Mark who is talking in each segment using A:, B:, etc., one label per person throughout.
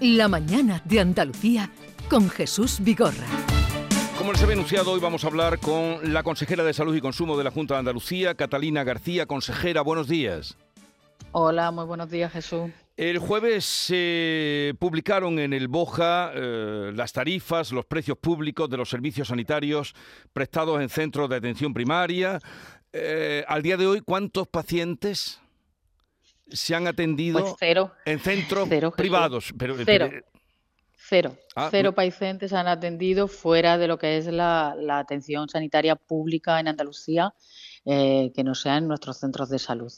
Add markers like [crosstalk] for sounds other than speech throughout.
A: La mañana de Andalucía con Jesús Vigorra.
B: Como les había anunciado, hoy vamos a hablar con la consejera de Salud y Consumo de la Junta de Andalucía, Catalina García. Consejera, buenos días.
C: Hola, muy buenos días, Jesús.
B: El jueves se publicaron en el Boja eh, las tarifas, los precios públicos de los servicios sanitarios prestados en centros de atención primaria. Eh, al día de hoy, ¿cuántos pacientes se han atendido
C: Pues cero.
B: en centros
C: Cero,
B: privados? Pero,
C: Cero.
B: pero-
C: Cero.
B: Ah,
C: Cero pacientes han atendido fuera de lo que es la, la atención sanitaria pública en Andalucía, eh, que no sea en nuestros centros de salud.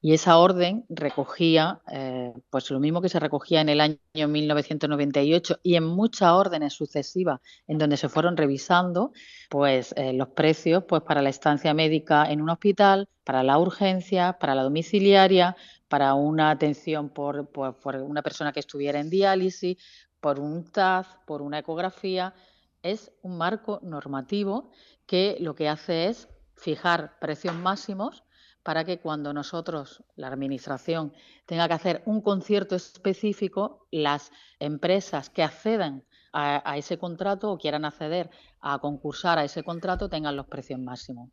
C: Y esa orden recogía, eh, pues lo mismo que se recogía en el año 1998 y en muchas órdenes sucesivas en donde se fueron revisando, pues eh, los precios, pues para la estancia médica en un hospital, para la urgencia, para la domiciliaria, para una atención por, por- una persona que estuviera en diálisis, por un TAZ, por una ecografía. Es un marco normativo que lo que hace es fijar precios máximos para que cuando nosotros, la Administración, tenga que hacer un concierto específico, las empresas que accedan a, a ese contrato o quieran acceder a concursar a ese contrato tengan los precios máximos.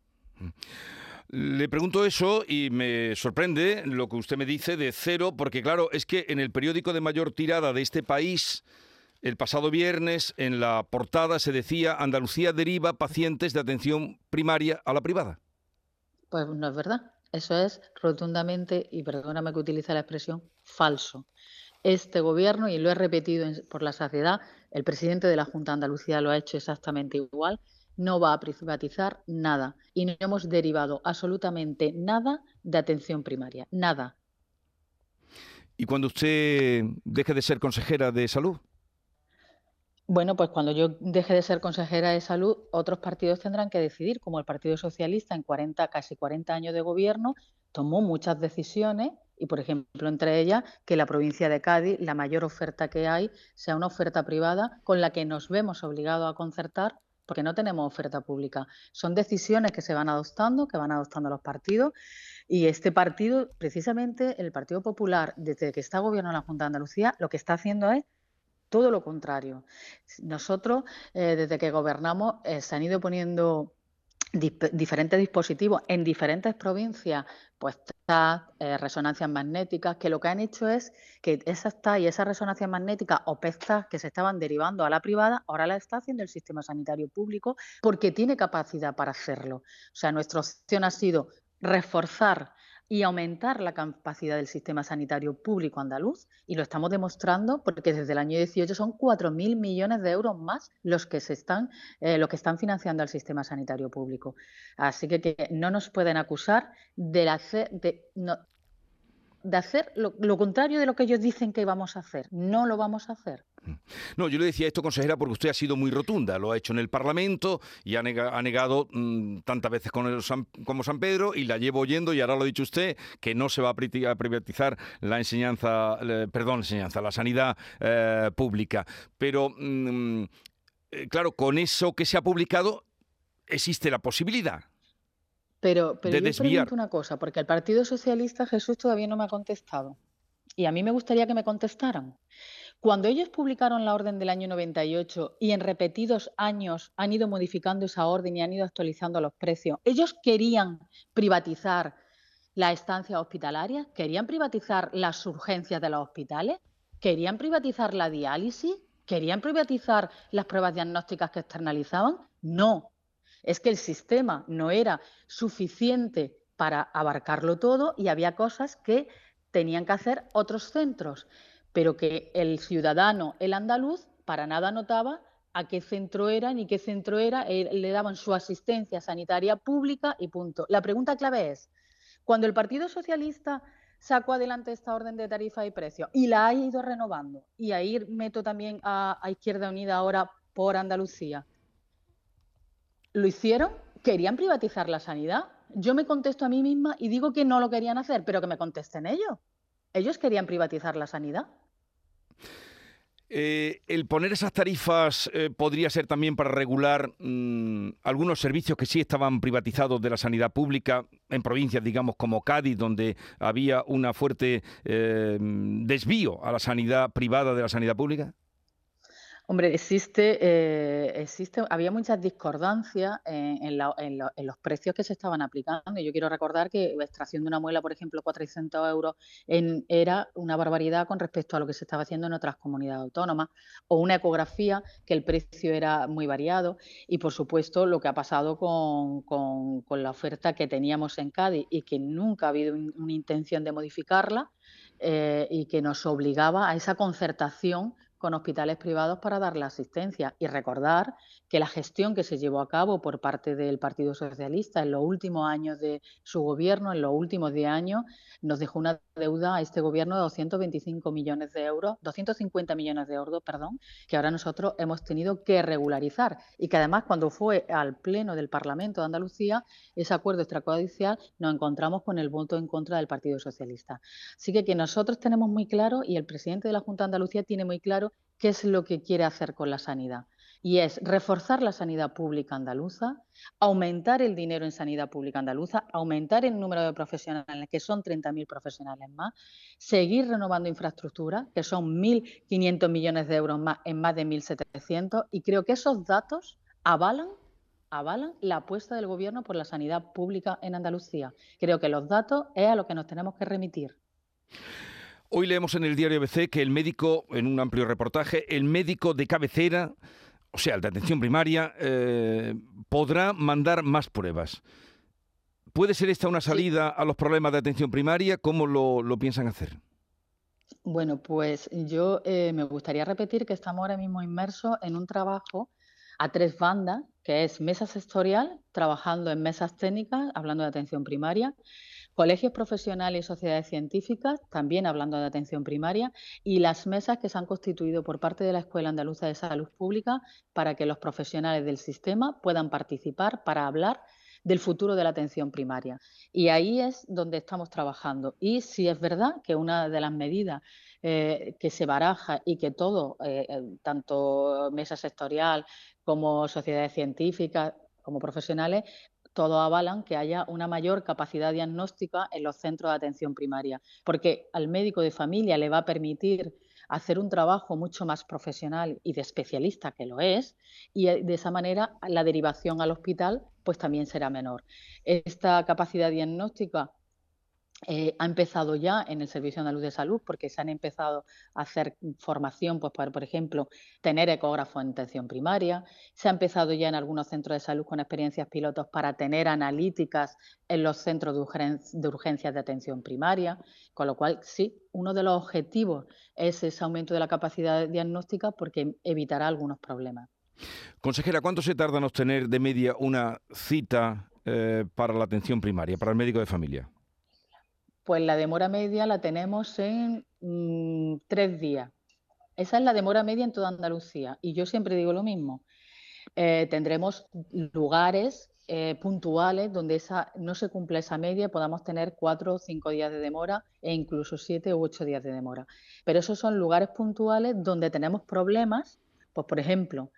B: Le pregunto eso y me sorprende lo que usted me dice de cero, porque claro, es que en el periódico de mayor tirada de este país, el pasado viernes, en la portada se decía Andalucía deriva pacientes de atención primaria a la privada.
C: Pues no es verdad. Eso es rotundamente, y perdóname que utilice la expresión, falso. Este gobierno, y lo he repetido por la saciedad, el presidente de la Junta de Andalucía lo ha hecho exactamente igual, no va a privatizar nada. Y no hemos derivado absolutamente nada de atención primaria. Nada.
B: Y cuando usted deje de ser consejera de salud,
C: Bueno, pues cuando yo deje de ser consejera de salud, otros partidos tendrán que decidir, como el Partido Socialista en 40, casi 40 años de gobierno, tomó muchas decisiones y, por ejemplo, entre ellas, que la provincia de Cádiz, la mayor oferta que hay, sea una oferta privada con la que nos vemos obligados a concertar porque no tenemos oferta pública. Son decisiones que se van adoptando, que van adoptando los partidos y este partido, precisamente el Partido Popular, desde que está gobierno en la Junta de Andalucía, lo que está haciendo es todo lo contrario. Nosotros, eh, desde que gobernamos, eh, se han ido poniendo diferentes dispositivos en diferentes provincias, pues Eh, resonancias magnéticas, que lo que han hecho es que esas TAC y esas resonancias magnéticas o PET-TAC que se estaban derivando a la privada, ahora la está haciendo el sistema sanitario público porque tiene capacidad para hacerlo. O sea, nuestra opción ha sido reforzar y aumentar la capacidad del sistema sanitario público andaluz y lo estamos demostrando porque desde el año 18 son 4.000 millones de euros más los que se están eh, lo que están financiando al sistema sanitario público. Así que, no nos pueden acusar de hacer de, no- de hacer lo, contrario de lo que ellos dicen que vamos a hacer. No lo vamos a hacer.
B: No, yo le decía esto, consejera, porque usted ha sido muy rotunda. Lo ha hecho en el Parlamento y ha, nega- ha negado mm, tantas veces con como San Pedro y la llevo oyendo y ahora lo ha dicho usted, que no se va a privatizar la enseñanza, eh, perdón, enseñanza, la sanidad eh, pública. Pero, mm, eh, claro, con eso que se ha publicado existe la posibilidad.
C: Pero, pero
B: de
C: yo
B: desviar.
C: pregunto una cosa, porque el Partido Socialista Jesús todavía no me ha contestado. Y a mí me gustaría que me contestaran. Cuando ellos publicaron la orden del año 98 y en repetidos años han ido modificando esa orden y han ido actualizando los precios, ellos querían privatizar la estancia hospitalaria, querían privatizar las urgencias de los hospitales, querían privatizar la diálisis, querían privatizar las pruebas diagnósticas que externalizaban. No, es que el sistema no era suficiente para abarcarlo todo y había cosas que tenían que hacer otros centros, pero que el ciudadano, el andaluz, para nada notaba a qué centro era ni qué centro era, le daban su asistencia sanitaria pública y punto. La pregunta clave es, cuando el Partido Socialista sacó adelante esta orden de tarifa y precio y la ha ido renovando, y ahí meto también a Izquierda Unida ahora por Andalucía, ¿Lo hicieron? ¿Querían privatizar la sanidad? Yo me contesto a mí misma y digo que no lo querían hacer, pero que me contesten ellos. ¿Ellos querían privatizar la sanidad?
B: Eh, el poner esas tarifas eh, podría ser también para regular mm, algunos servicios que sí estaban privatizados de la sanidad pública en provincias, digamos, como Cádiz, donde había una fuerte eh, desvío a la sanidad privada de la sanidad pública.
C: Hombre, existe, eh, existe, había muchas discordancias en, los precios que se estaban aplicando. Yo quiero recordar que la extracción de una muela, por ejemplo, 400 euros, era una barbaridad con respecto a lo que se estaba haciendo en otras comunidades autónomas, o una ecografía, que el precio era muy variado, y por supuesto lo que ha pasado con, la oferta que teníamos en Cádiz y que nunca ha habido una intención de modificarla eh, y que nos obligaba a esa concertación con hospitales privados para dar la asistencia y recordar que la gestión que se llevó a cabo por parte del Partido Socialista en los últimos años de su gobierno, en los últimos 10 años, nos dejó una deuda a este gobierno de 225 millones de euros, 250 millones de euros, perdón, que ahora nosotros hemos tenido que regularizar y que además cuando fue al pleno del Parlamento de Andalucía ese acuerdo extrajudicial nos encontramos con el voto en contra del Partido Socialista. Así que que nosotros tenemos muy claro y el presidente de la Junta de Andalucía tiene muy claro qué es lo que quiere hacer con la sanidad y es reforzar la sanidad pública andaluza, aumentar el dinero en sanidad pública andaluza, aumentar el número de profesionales, que son 30.000 profesionales más, seguir renovando infraestructura, que son 1.500 millones de euros más en más de 1.700, y creo que esos datos avalan avalan la apuesta del Gobierno por la sanidad pública en Andalucía. Creo que los datos es a lo que nos tenemos que remitir.
B: Hoy leemos en el diario ABC que el médico, en un amplio reportaje, el médico de cabecera o sea, el de atención primaria, eh, podrá mandar más pruebas. ¿Puede ser esta una salida a los problemas de atención primaria? ¿Cómo lo, piensan hacer?
C: Bueno, pues yo eh, me gustaría repetir que estamos ahora mismo inmersos en un trabajo a tres bandas, que es mesa sectorial, trabajando en mesas técnicas, hablando de atención primaria, colegios profesionales y sociedades científicas, también hablando de atención primaria, y las mesas que se han constituido por parte de la Escuela Andaluza de Salud Pública para que los profesionales del sistema puedan participar para hablar del futuro de la atención primaria. Y ahí es donde estamos trabajando. Y si es verdad que una de las medidas eh, que se baraja y que todo, eh, eh, tanto mesa sectorial como sociedades científicas, como profesionales, todos avalan que haya una mayor capacidad diagnóstica en los centros de atención primaria, porque al médico de familia le va a permitir hacer un trabajo mucho más profesional y de especialista que lo es, y de esa manera la derivación al hospital pues también será menor. Esta capacidad diagnóstica eh, ha empezado ya en el Servicio Andaluz de Salud porque se han empezado a hacer formación, pues por ejemplo, tener ecógrafo en atención primaria. Se ha empezado ya en algunos centros de salud con experiencias pilotos para tener analíticas en los centros de, de urgencias de atención primaria. Con lo cual, sí, uno de los objetivos es ese aumento de la capacidad diagnóstica porque evitará algunos problemas.
B: Consejera, ¿cuánto se tarda en obtener de media una cita eh, para la atención primaria, para el médico de familia?
C: Pues la demora media la tenemos en mm, tres días. Esa es la demora media en toda Andalucía. Y yo siempre digo lo mismo. Eh, tendremos lugares eh, puntuales donde esa, no se cumpla esa media, podamos tener cuatro o cinco días de demora e incluso siete u ocho días de demora. Pero esos son lugares puntuales donde tenemos problemas, pues por ejemplo,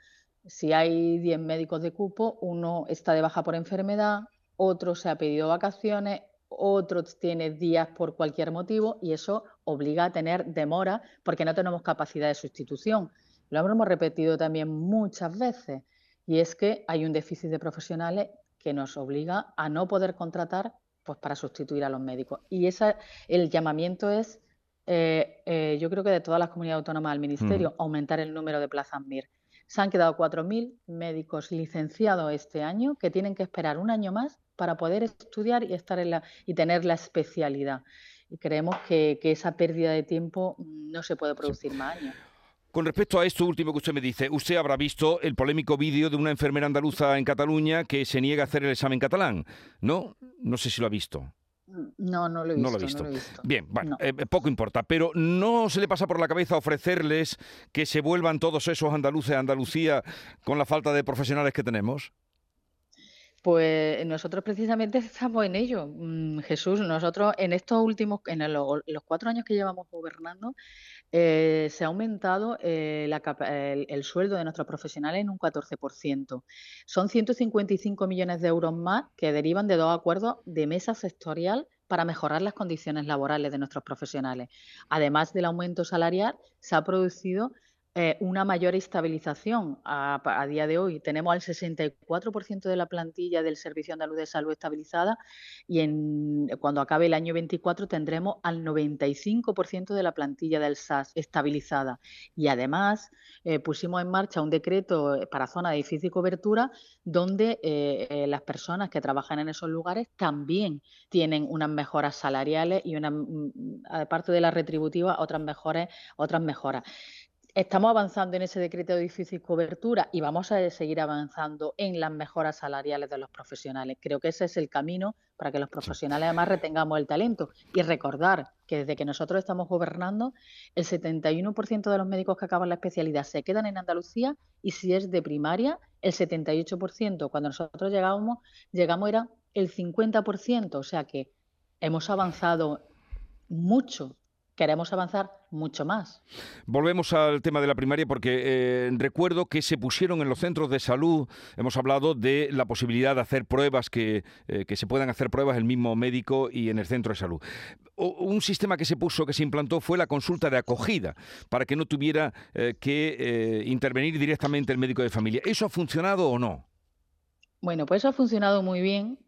C: si hay diez médicos de cupo, uno está de baja por enfermedad, otro se ha pedido vacaciones, otros tienen días por cualquier motivo y eso obliga a tener demora porque no tenemos capacidad de sustitución. Lo hemos repetido también muchas veces y es que hay un déficit de profesionales que nos obliga a no poder contratar pues, para sustituir a los médicos. Y esa, el llamamiento es, eh, eh, yo creo que de todas las comunidades autónomas al Ministerio, mm. aumentar el número de plazas MIR. Se han quedado 4.000 médicos licenciados este año que tienen que esperar un año más para poder estudiar y, estar y tener la especialidad. Y creemos que, esa pérdida de tiempo no se puede producir más años.
B: Con respecto a esto último que usted me dice, usted habrá visto el polémico vídeo de una enfermera andaluza en Cataluña que se niega a hacer el examen catalán, ¿no? No sé si lo ha visto.
C: No, no lo he visto. No lo he visto.
B: Bien, bueno, eh, poco importa, pero ¿no se le pasa por la cabeza ofrecerles que se vuelvan todos esos andaluces a Andalucía con la falta de profesionales que tenemos?
C: Pues nosotros precisamente [laughs] estamos en ello, mm, Jesús. Nosotros en estos últimos, en los cuatro años que llevamos gobernando, eh, se ha aumentado eh, el, sueldo de nuestros profesionales en un 14%. Son 155 millones de euros más que derivan de dos acuerdos de mesa sectorial para mejorar las condiciones laborales de nuestros profesionales. Además del aumento salarial, se ha producido eh, una mayor estabilización. A, día de hoy tenemos al 64% de la plantilla del Servicio Andaluz de Salud estabilizada y en, cuando acabe el año 24 tendremos al 95% de la plantilla del SAS estabilizada. Y además eh, pusimos en marcha un decreto eh, para zona de difícil cobertura donde las personas que trabajan en esos lugares también tienen unas mejoras salariales y una, mm, mm, aparte de la retributiva otras mejores, otras mejoras. Estamos avanzando en ese decreto de difícil cobertura y vamos a seguir avanzando en las mejoras salariales de los profesionales. Creo que ese es el camino para que los profesionales además retengamos el talento. Y recordar que desde que nosotros estamos gobernando, el 71% de los médicos que acaban la especialidad se quedan en Andalucía y si es de primaria, el 78%. Cuando nosotros llegamos, llegamos era el 50%. O sea que hemos avanzado mucho queremos avanzar mucho más.
B: Volvemos al tema de la primaria porque eh, recuerdo que se pusieron en los centros de salud, hemos hablado de la posibilidad de hacer pruebas, que, eh, que se puedan hacer pruebas el mismo médico y en el centro de salud. un sistema que se puso, que se implantó, fue la consulta de acogida, para que no tuviera eh, que intervenir directamente el médico de familia. ¿Eso ha funcionado o no?
C: Bueno, pues eso ha funcionado muy bien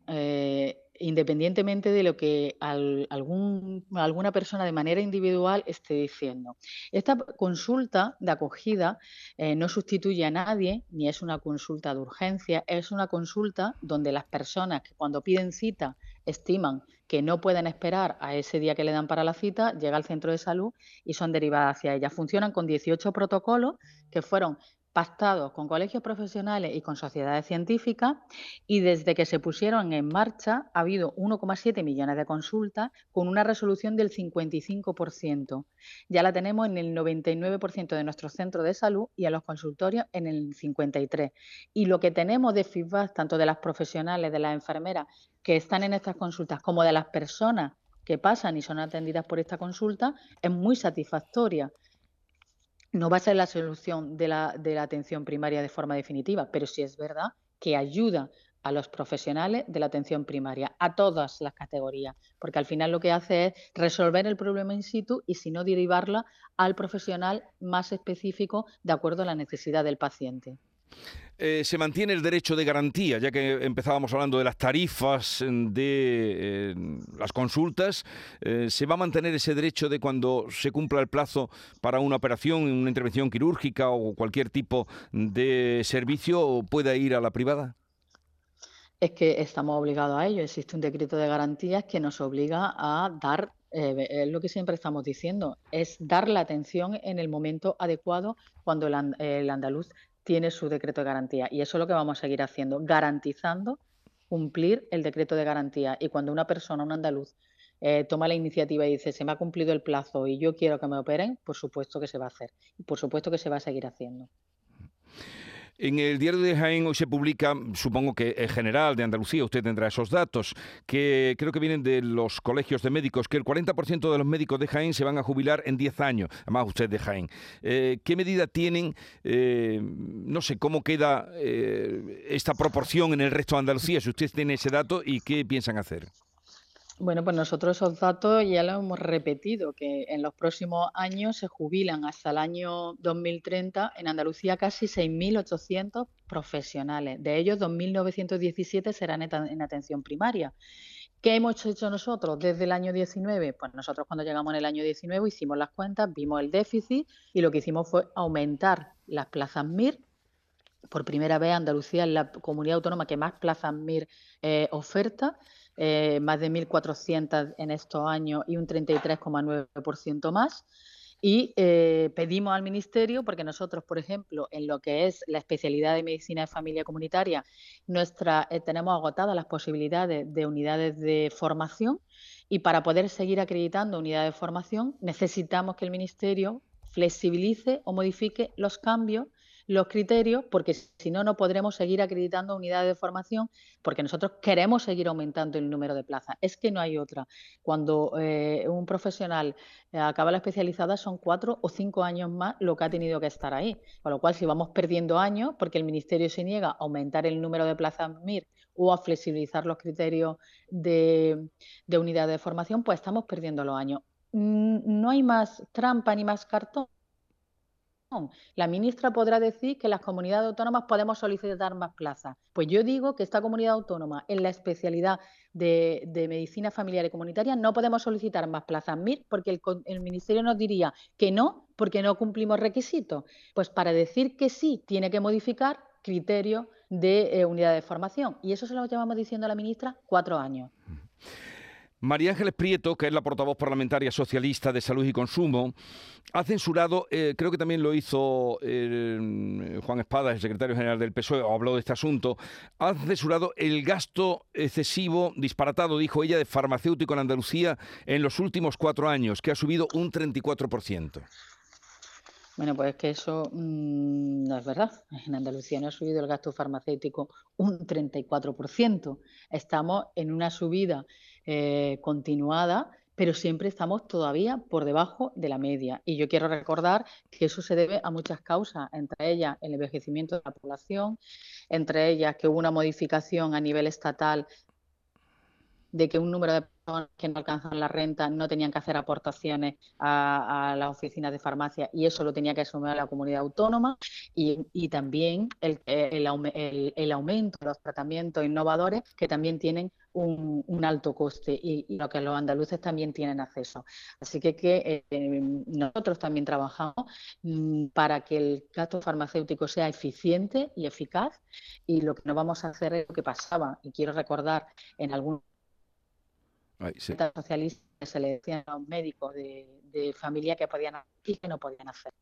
C: independientemente de lo que alguna persona de manera individual esté diciendo. Esta consulta de acogida eh, no sustituye a nadie, ni es una consulta de urgencia, es una consulta donde las personas que cuando piden cita estiman que no pueden esperar a ese día que le dan para la cita, llega al centro de salud y son derivadas hacia ella. Funcionan con 18 protocolos que fueron pactados con colegios profesionales y con sociedades científicas y desde que se pusieron en marcha ha habido 1,7 millones de consultas con una resolución del 55%. Ya la tenemos en el 99% de nuestros centros de salud y a los consultorios en el 53%. Y lo que tenemos de feedback tanto de las profesionales, de las enfermeras que están en estas consultas como de las personas que pasan y son atendidas por esta consulta es muy satisfactoria no va a ser la solución de la, de la atención primaria de forma definitiva, pero sí es verdad que ayuda a los profesionales de la atención primaria, a todas las categorías, porque al final lo que hace es resolver el problema in situ y si no derivarla al profesional más específico de acuerdo a la necesidad del paciente.
B: Eh, se mantiene el derecho de garantía, ya que empezábamos hablando de las tarifas de eh, las consultas, eh, ¿se va a mantener ese derecho de cuando se cumpla el plazo para una operación, una intervención quirúrgica o cualquier tipo de servicio, pueda ir a la privada?
C: Es que estamos obligados a ello. Existe un decreto de garantías que nos obliga a dar es lo que siempre estamos diciendo, es dar la atención en el momento adecuado cuando el, andaluz tiene su decreto de garantía. Y eso es lo que vamos a seguir haciendo, garantizando cumplir el decreto de garantía. Y cuando una persona, un andaluz, eh, toma la iniciativa y dice, se me ha cumplido el plazo y yo quiero que me operen, por supuesto que se va a hacer. Y por supuesto que se va a seguir haciendo.
B: En el diario de Jaén hoy se publica, supongo que en general de Andalucía, usted tendrá esos datos, que creo que vienen de los colegios de médicos, que el 40% de los médicos de Jaén se van a jubilar en 10 años, además usted de Jaén. Eh, ¿Qué medida tienen? Eh, no sé, ¿cómo queda eh, esta proporción en el resto de Andalucía? Si usted tiene ese dato y qué piensan hacer.
C: Bueno, pues nosotros esos datos ya los hemos repetido, que en los próximos años se jubilan hasta el año 2030 en Andalucía casi 6.800 profesionales. De ellos, 2.917 serán en atención primaria. ¿Qué hemos hecho nosotros desde el año 19? Pues nosotros cuando llegamos en el año 19 hicimos las cuentas, vimos el déficit y lo que hicimos fue aumentar las plazas MIR. Por primera vez Andalucía es la comunidad autónoma que más plazas MIR eh, oferta eh, más de 1.400 en estos años y un 33,9% más. Y eh, pedimos al Ministerio, porque nosotros, por ejemplo, en lo que es la especialidad de medicina de familia comunitaria, nuestra, eh, tenemos agotadas las posibilidades de unidades de formación y para poder seguir acreditando unidades de formación necesitamos que el Ministerio flexibilice o modifique los cambios los criterios, porque si no, no podremos seguir acreditando unidades de formación, porque nosotros queremos seguir aumentando el número de plazas. Es que no hay otra. Cuando eh, un profesional eh, acaba la especializada, son cuatro o cinco años más lo que ha tenido que estar ahí. Con lo cual, si vamos perdiendo años, porque el Ministerio se niega a aumentar el número de plazas MIR o a flexibilizar los criterios de, de unidad de formación, pues estamos perdiendo los años. Mm, no hay más trampa ni más cartón. La ministra podrá decir que las comunidades autónomas podemos solicitar más plazas. Pues yo digo que esta comunidad autónoma en la especialidad de, medicina familiar y comunitaria no podemos solicitar más plazas MIR porque el, el, Ministerio nos diría que no porque no cumplimos requisitos. Pues para decir que sí tiene que modificar criterios de eh, unidad de formación. Y eso se lo llevamos diciendo a la ministra cuatro años.
B: María Ángeles Prieto, que es la portavoz parlamentaria socialista de Salud y Consumo, ha censurado, eh, creo que también lo hizo eh, Juan Espada, el secretario general del PSOE, o habló de este asunto, ha censurado el gasto excesivo, disparatado, dijo ella, de farmacéutico en Andalucía en los últimos cuatro años, que ha subido un 34%.
C: Bueno, pues es que eso mm, no es verdad. En Andalucía no ha subido el gasto farmacéutico un 34%. Estamos en una subida eh, continuada, pero siempre estamos todavía por debajo de la media. Y yo quiero recordar que eso se debe a muchas causas, entre ellas el envejecimiento de la población, entre ellas que hubo una modificación a nivel estatal de que un número de que no alcanzan la renta no tenían que hacer aportaciones a, las oficinas de farmacia y eso lo tenía que asumir la comunidad autónoma y, también el, el, aumento de los tratamientos innovadores que también tienen un, alto coste y, lo que los andaluces también tienen acceso. Así que, eh, nosotros también trabajamos mm, para que el gasto farmacéutico sea eficiente y eficaz y lo que no vamos a hacer es lo que pasaba y quiero recordar en algún Ay, socialista se le decían a los médicos de, familia que podían hacer y que no podían hacer.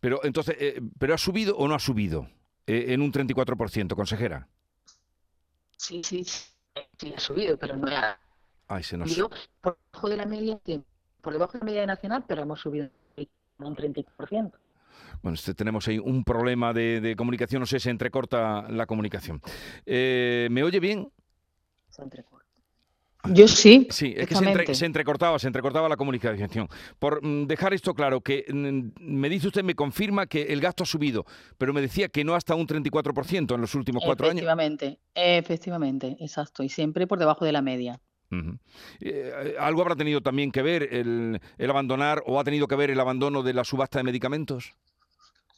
B: Pero entonces, eh, ¿pero ha subido o no ha subido eh, en un 34%, consejera?
C: Sí, sí, sí, ha subido, pero no ha
B: Ay, se
C: nos... por debajo de la media, por debajo de la media nacional, pero hemos subido un 30%.
B: Bueno, este, tenemos ahí un problema de, comunicación, no sé, se entrecorta la comunicación. Eh, ¿Me oye bien?
C: Se entrecorta. Yo sí.
B: Sí, es que se, entrecortaba, se entrecortaba la comunicación. Por mm, dejar esto claro, que mm, me dice usted, me confirma que el gasto ha subido, pero me decía que no hasta un 34% en los últimos cuatro
C: años. Efectivamente, efectivamente, exacto, y siempre por debajo de la media.
B: Eh, ¿Algo habrá tenido también que ver el, el abandonar o ha tenido que ver el abandono de la subasta de medicamentos?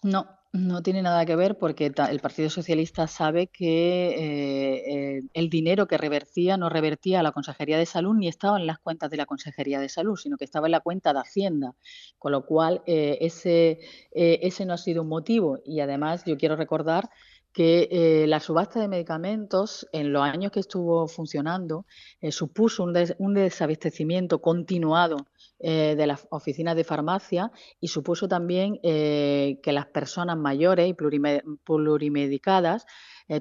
C: No, no tiene nada que ver porque el Partido Socialista sabe que eh, eh, el dinero que revertía no revertía a la Consejería de Salud ni estaba en las cuentas de la Consejería de Salud, sino que estaba en la cuenta de Hacienda, con lo cual eh, ese, ese no ha sido un motivo. Y además yo quiero recordar que eh, la subasta de medicamentos en los años que estuvo funcionando eh, supuso un, desabastecimiento continuado eh, de las oficinas de farmacia y supuso también que las personas mayores y plurimedicadas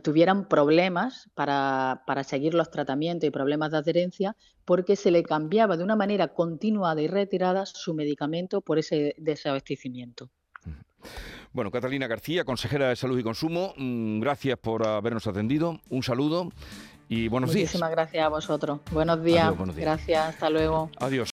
C: tuvieran problemas para, para, seguir los tratamientos y problemas de adherencia porque se le cambiaba de una manera continuada y retirada su medicamento por ese desabastecimiento.
B: Bueno, Catalina García, consejera de Salud y Consumo, mm, gracias por habernos atendido. Un saludo y buenos días.
C: Muchísimas gracias a vosotros. Buenos días. buenos días. Gracias, hasta luego.
B: Adiós.